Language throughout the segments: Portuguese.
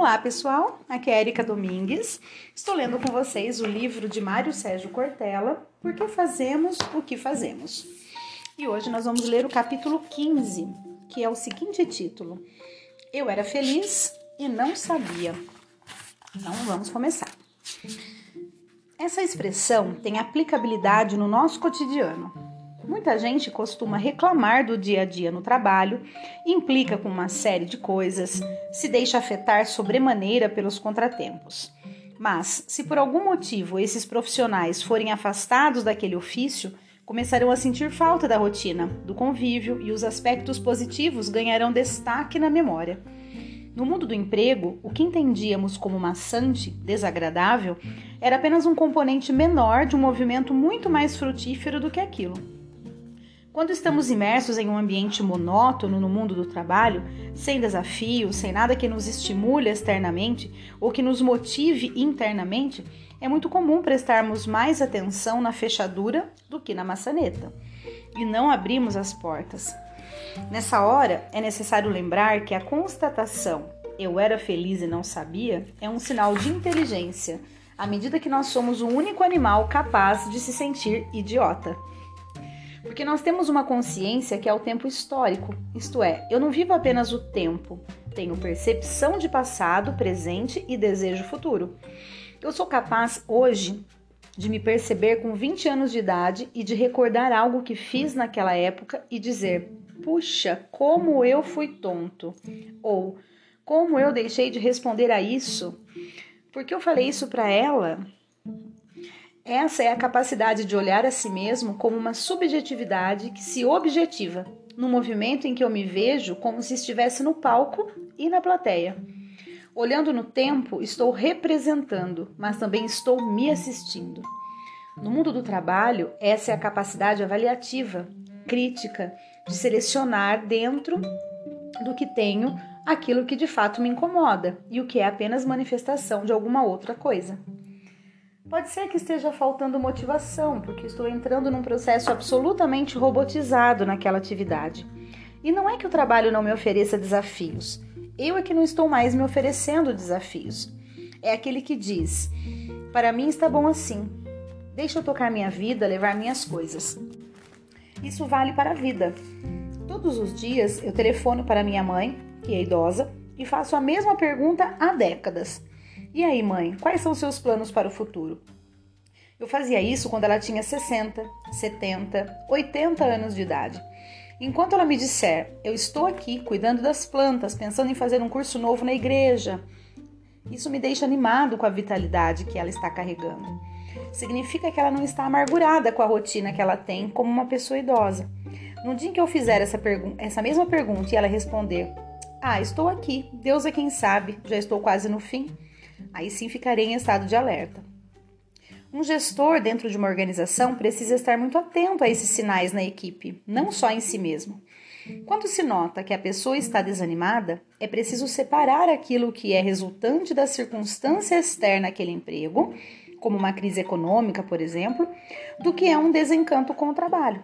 Olá, pessoal. Aqui é Erika Domingues. Estou lendo com vocês o livro de Mário Sérgio Cortella, Por que fazemos o que fazemos? E hoje nós vamos ler o capítulo 15, que é o seguinte título: Eu era feliz e não sabia. Então vamos começar. Essa expressão tem aplicabilidade no nosso cotidiano. Muita gente costuma reclamar do dia a dia no trabalho, implica com uma série de coisas, se deixa afetar sobremaneira pelos contratempos. Mas, se por algum motivo esses profissionais forem afastados daquele ofício, começarão a sentir falta da rotina, do convívio e os aspectos positivos ganharão destaque na memória. No mundo do emprego, o que entendíamos como maçante, desagradável, era apenas um componente menor de um movimento muito mais frutífero do que aquilo. Quando estamos imersos em um ambiente monótono no mundo do trabalho, sem desafios, sem nada que nos estimule externamente ou que nos motive internamente, é muito comum prestarmos mais atenção na fechadura do que na maçaneta e não abrimos as portas. Nessa hora, é necessário lembrar que a constatação eu era feliz e não sabia é um sinal de inteligência, à medida que nós somos o único animal capaz de se sentir idiota. Porque nós temos uma consciência que é o tempo histórico, isto é, eu não vivo apenas o tempo, tenho percepção de passado, presente e desejo futuro. Eu sou capaz hoje de me perceber com 20 anos de idade e de recordar algo que fiz naquela época e dizer: puxa, como eu fui tonto, ou como eu deixei de responder a isso, porque eu falei isso para ela. Essa é a capacidade de olhar a si mesmo como uma subjetividade que se objetiva, no movimento em que eu me vejo como se estivesse no palco e na plateia. Olhando no tempo, estou representando, mas também estou me assistindo. No mundo do trabalho, essa é a capacidade avaliativa, crítica, de selecionar dentro do que tenho aquilo que de fato me incomoda e o que é apenas manifestação de alguma outra coisa. Pode ser que esteja faltando motivação, porque estou entrando num processo absolutamente robotizado naquela atividade. E não é que o trabalho não me ofereça desafios, eu é que não estou mais me oferecendo desafios. É aquele que diz: Para mim está bom assim, deixa eu tocar minha vida, levar minhas coisas. Isso vale para a vida. Todos os dias eu telefono para minha mãe, que é idosa, e faço a mesma pergunta há décadas. E aí, mãe, quais são seus planos para o futuro? Eu fazia isso quando ela tinha 60, 70, 80 anos de idade. Enquanto ela me disser, eu estou aqui cuidando das plantas, pensando em fazer um curso novo na igreja, isso me deixa animado com a vitalidade que ela está carregando. Significa que ela não está amargurada com a rotina que ela tem como uma pessoa idosa. No dia em que eu fizer essa, essa mesma pergunta e ela responder: Ah, estou aqui, Deus é quem sabe, já estou quase no fim Aí sim ficarei em estado de alerta. Um gestor dentro de uma organização precisa estar muito atento a esses sinais na equipe, não só em si mesmo. Quando se nota que a pessoa está desanimada, é preciso separar aquilo que é resultante da circunstância externa àquele emprego, como uma crise econômica, por exemplo, do que é um desencanto com o trabalho.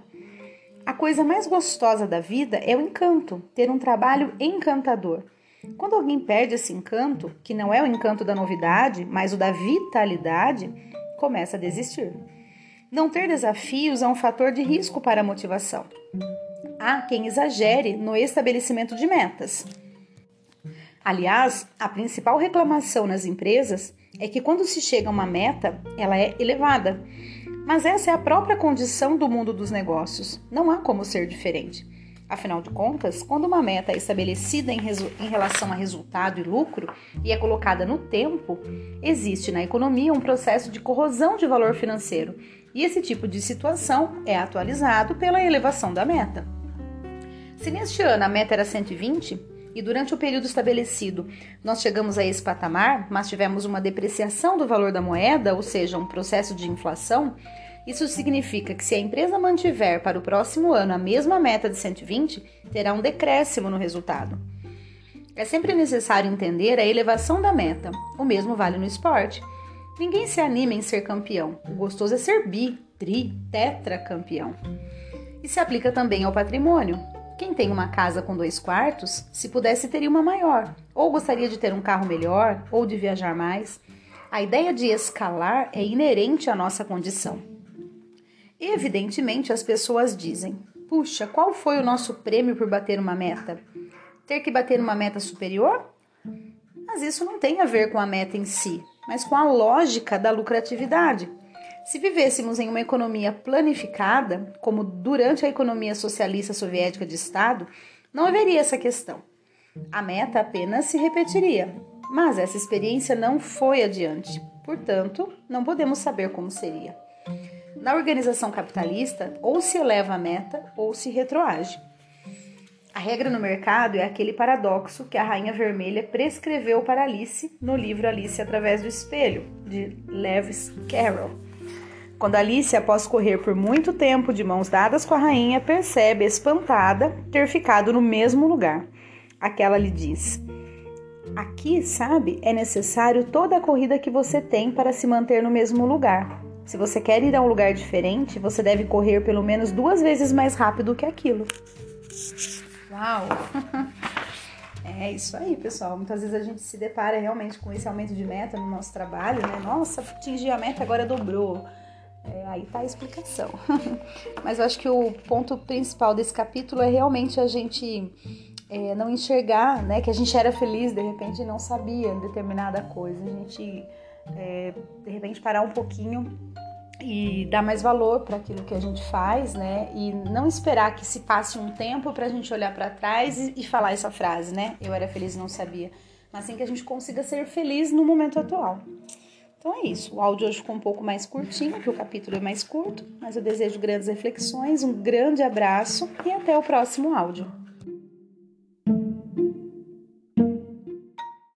A coisa mais gostosa da vida é o encanto, ter um trabalho encantador. Quando alguém perde esse encanto, que não é o encanto da novidade, mas o da vitalidade, começa a desistir. Não ter desafios é um fator de risco para a motivação. Há quem exagere no estabelecimento de metas. Aliás, a principal reclamação nas empresas é que quando se chega a uma meta, ela é elevada. Mas essa é a própria condição do mundo dos negócios. Não há como ser diferente. Afinal de contas, quando uma meta é estabelecida em, em, relação a resultado e lucro e é colocada no tempo, existe na economia um processo de corrosão de valor financeiro e esse tipo de situação é atualizado pela elevação da meta. Se neste ano a meta era 120 e durante o período estabelecido nós chegamos a esse patamar, mas tivemos uma depreciação do valor da moeda, ou seja, um processo de inflação, isso significa que se a empresa mantiver para o próximo ano a mesma meta de 120, terá um decréscimo no resultado. É sempre necessário entender a elevação da meta. O mesmo vale no esporte. Ninguém se anima em ser campeão. O gostoso é ser bi, tri, tetra campeão. E se aplica também ao patrimônio. Quem tem uma casa com dois quartos, se pudesse, teria uma maior, ou gostaria de ter um carro melhor, ou de viajar mais. A ideia de escalar é inerente à nossa condição. Evidentemente, as pessoas dizem: puxa, qual foi o nosso prêmio por bater uma meta? Ter que bater uma meta superior? Mas isso não tem a ver com a meta em si, mas com a lógica da lucratividade. Se vivêssemos em uma economia planificada, como durante a economia socialista soviética de Estado, não haveria essa questão. A meta apenas se repetiria, mas essa experiência não foi adiante, portanto, não podemos saber como seria. Na organização capitalista, ou se eleva a meta ou se retroage. A regra no mercado é aquele paradoxo que a Rainha Vermelha prescreveu para Alice no livro Alice através do espelho, de Lewis Carroll. Quando Alice, após correr por muito tempo de mãos dadas com a rainha, percebe, espantada, ter ficado no mesmo lugar. Aquela lhe diz: Aqui, sabe, é necessário toda a corrida que você tem para se manter no mesmo lugar. Se você quer ir a um lugar diferente, você deve correr pelo menos duas vezes mais rápido que aquilo. Uau! É isso aí, pessoal. Muitas vezes a gente se depara realmente com esse aumento de meta no nosso trabalho, né? Nossa, atingi a meta, agora dobrou. É, aí tá a explicação. Mas eu acho que o ponto principal desse capítulo é realmente a gente é, não enxergar, né, que a gente era feliz de repente não sabia determinada coisa. A gente é, de repente parar um pouquinho e dar mais valor para aquilo que a gente faz, né? E não esperar que se passe um tempo para a gente olhar para trás e, e, falar essa frase, né? Eu era feliz e não sabia. Mas sim que a gente consiga ser feliz no momento atual. Então é isso. O áudio hoje ficou um pouco mais curtinho, porque o capítulo é mais curto, mas eu desejo grandes reflexões, um grande abraço e até o próximo áudio.